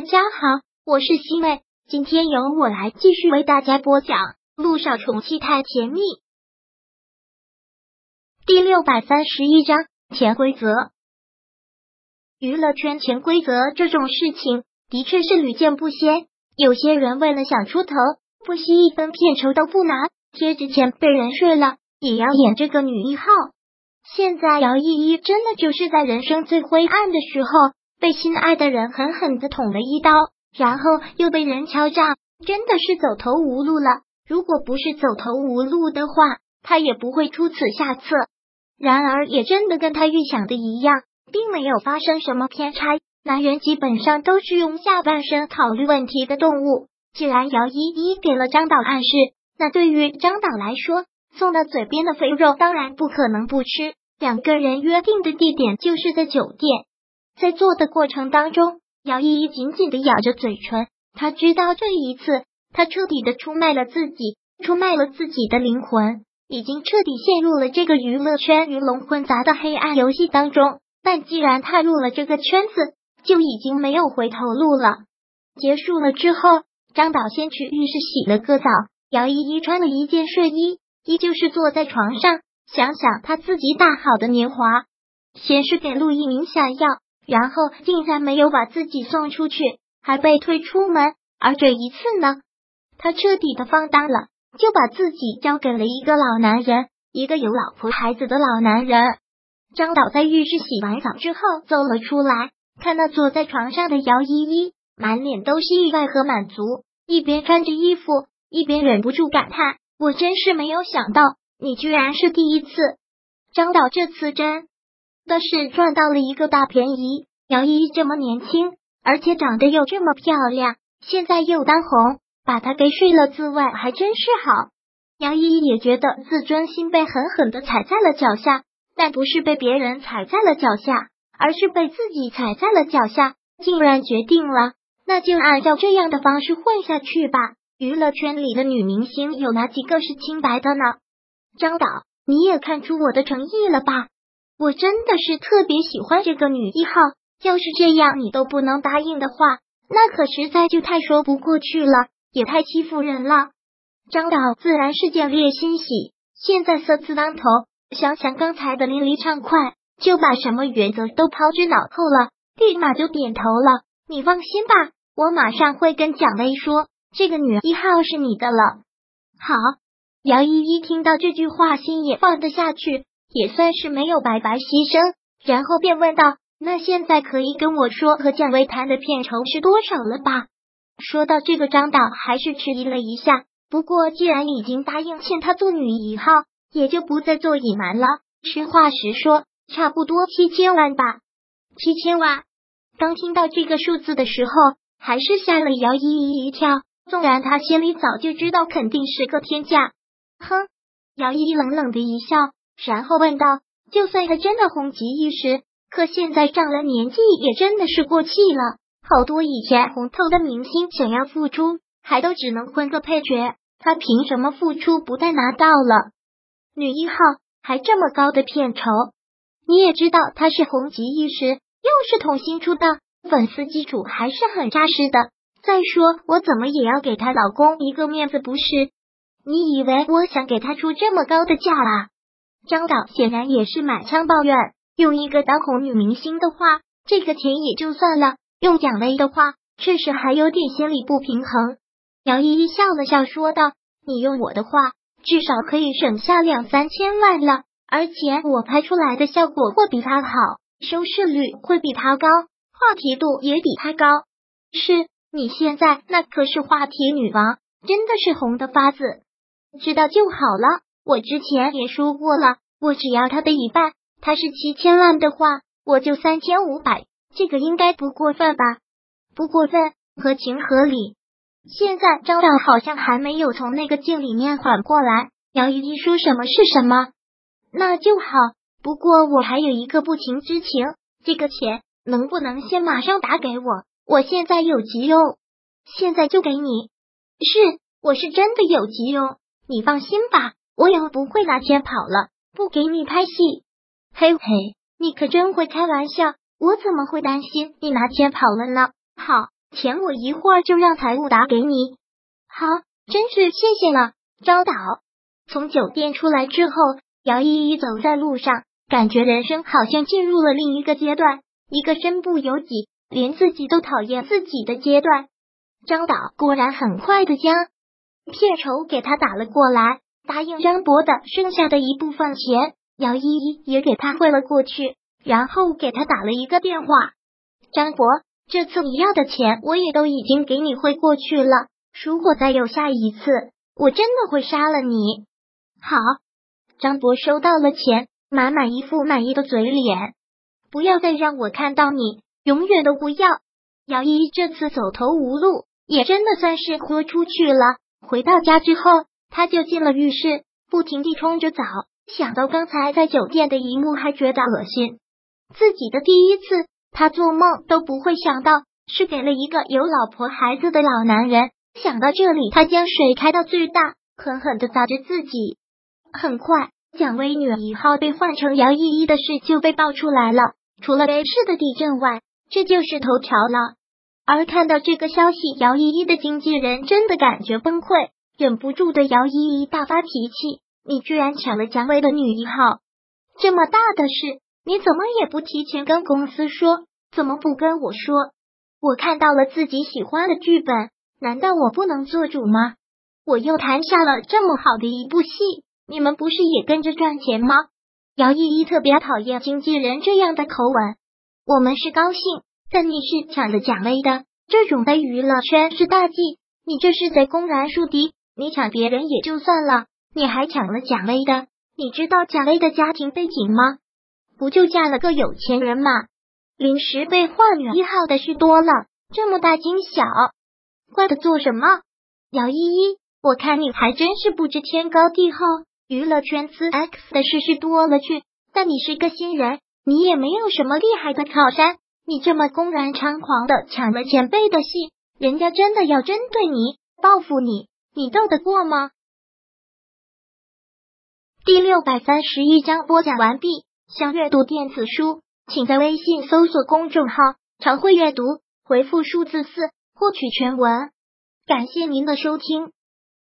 大家好，我是西妹，今天由我来继续为大家播讲《路上宠妻太甜蜜》第六百三十一章潜规则。娱乐圈潜规则这种事情的确是屡见不鲜，有些人为了想出头，不惜一分片酬都不拿，贴着钱被人睡了，也要演这个女一号。现在姚依依真的就是在人生最灰暗的时候。被心爱的人狠狠的捅了一刀，然后又被人敲诈，真的是走投无路了。如果不是走投无路的话，他也不会出此下策。然而，也真的跟他预想的一样，并没有发生什么偏差。男人基本上都是用下半身考虑问题的动物。既然姚依依给了张导暗示，那对于张导来说，送到嘴边的肥肉当然不可能不吃。两个人约定的地点就是在酒店。在做的过程当中，姚依依紧紧的咬着嘴唇。她知道这一次，她彻底的出卖了自己，出卖了自己的灵魂，已经彻底陷入了这个娱乐圈鱼龙混杂的黑暗游戏当中。但既然踏入了这个圈子，就已经没有回头路了。结束了之后，张导先去浴室洗了个澡，姚依依穿了一件睡衣，依旧是坐在床上，想想她自己大好的年华，先是给陆一鸣下药。然后竟然没有把自己送出去，还被推出门。而这一次呢，他彻底的放荡了，就把自己交给了一个老男人，一个有老婆孩子的老男人。张导在浴室洗完澡之后走了出来，看到坐在床上的姚依依，满脸都是意外和满足，一边穿着衣服，一边忍不住感叹：“我真是没有想到，你居然是第一次。”张导这次真。的是赚到了一个大便宜。姚依依这么年轻，而且长得又这么漂亮，现在又当红，把她给睡了，滋味还真是好。姚依依也觉得自尊心被狠狠的踩在了脚下，但不是被别人踩在了脚下，而是被自己踩在了脚下。竟然决定了，那就按照这样的方式混下去吧。娱乐圈里的女明星有哪几个是清白的呢？张导，你也看出我的诚意了吧？我真的是特别喜欢这个女一号，要是这样你都不能答应的话，那可实在就太说不过去了，也太欺负人了。张导自然是见猎欣喜，现在色字当头，想想刚才的淋漓畅快，就把什么原则都抛之脑后了，立马就点头了。你放心吧，我马上会跟蒋薇说，这个女一号是你的了。好，姚依依听到这句话，心也放得下去。也算是没有白白牺牲，然后便问道：“那现在可以跟我说和蒋薇谈的片酬是多少了吧？”说到这个，张导还是迟疑了一下。不过既然已经答应欠他做女一号，也就不再做隐瞒了，实话实说，差不多七千万吧。七千万，当听到这个数字的时候，还是吓了姚依依一跳。纵然他心里早就知道肯定是个天价，哼！姚依依冷冷的一笑。然后问道：“就算他真的红极一时，可现在上了年纪，也真的是过气了。好多以前红透的明星想要复出，还都只能混个配角。他凭什么复出不再拿到了女一号，还这么高的片酬？你也知道他是红极一时，又是童星出道，粉丝基础还是很扎实的。再说，我怎么也要给她老公一个面子，不是？你以为我想给他出这么高的价啊？”张导显然也是满腔抱怨，用一个当红女明星的话，这个钱也就算了；用蒋薇的话，确实还有点心理不平衡。姚依依笑了笑，说道：“你用我的话，至少可以省下两三千万了，而且我拍出来的效果会比他好，收视率会比他高，话题度也比他高。是你现在那可是话题女王，真的是红的发紫，知道就好了。”我之前也说过了，我只要他的一半。他是七千万的话，我就三千五百，这个应该不过分吧？不过分，合情合理。现在张亮好像还没有从那个境里面缓过来。杨依依说什么是什么，那就好。不过我还有一个不情之请，这个钱能不能先马上打给我？我现在有急用，现在就给你。是，我是真的有急用，你放心吧。我以后不会拿钱跑了，不给你拍戏。嘿嘿，你可真会开玩笑，我怎么会担心你拿钱跑了呢？好，钱我一会儿就让财务打给你。好，真是谢谢了，张导。从酒店出来之后，姚依依走在路上，感觉人生好像进入了另一个阶段，一个身不由己，连自己都讨厌自己的阶段。张导果然很快的将片酬给他打了过来，答应张博的剩下的一部分钱，姚依依也给他汇了过去，然后给他打了一个电话。张博，这次你要的钱我也都已经给你汇过去了。如果再有下一次，我真的会杀了你。好，张博收到了钱，满满一副满意的嘴脸。不要再让我看到你，永远都不要。姚依依这次走投无路，也真的算是豁出去了。回到家之后，他就进了浴室，不停地冲着澡。想到刚才在酒店的一幕，还觉得恶心。自己的第一次。他做梦都不会想到是给了一个有老婆孩子的老男人。想到这里，他将水开到最大，狠狠的砸着自己。很快，蒋薇女一号被换成姚依依的事就被爆出来了。除了北市的地震外，这就是头条了。而看到这个消息，姚依依的经纪人真的感觉崩溃，忍不住的姚依依大发脾气：“你居然抢了蒋薇的女一号，这么大的事！”你怎么也不提前跟公司说？怎么不跟我说？我看到了自己喜欢的剧本，难道我不能做主吗？我又谈下了这么好的一部戏，你们不是也跟着赚钱吗？姚依依特别讨厌经纪人这样的口吻。我们是高兴，但你是抢了蒋薇的，这种在娱乐圈是大忌。你这是在公然树敌。你抢别人也就算了，你还抢了蒋薇的。你知道蒋薇的家庭背景吗？不就嫁了个有钱人吗？临时被换女一号的事多了，这么大惊小怪的做什么？姚依依，我看你还真是不知天高地厚。娱乐圈资 X 的事是多了去，但你是个新人，你也没有什么厉害的靠山，你这么公然猖狂的抢了前辈的戏，人家真的要针对你报复你，你斗得过吗？第六百三十一章播讲完毕。想阅读电子书，请在微信搜索公众号“常会阅读”，回复数字四获取全文。感谢您的收听。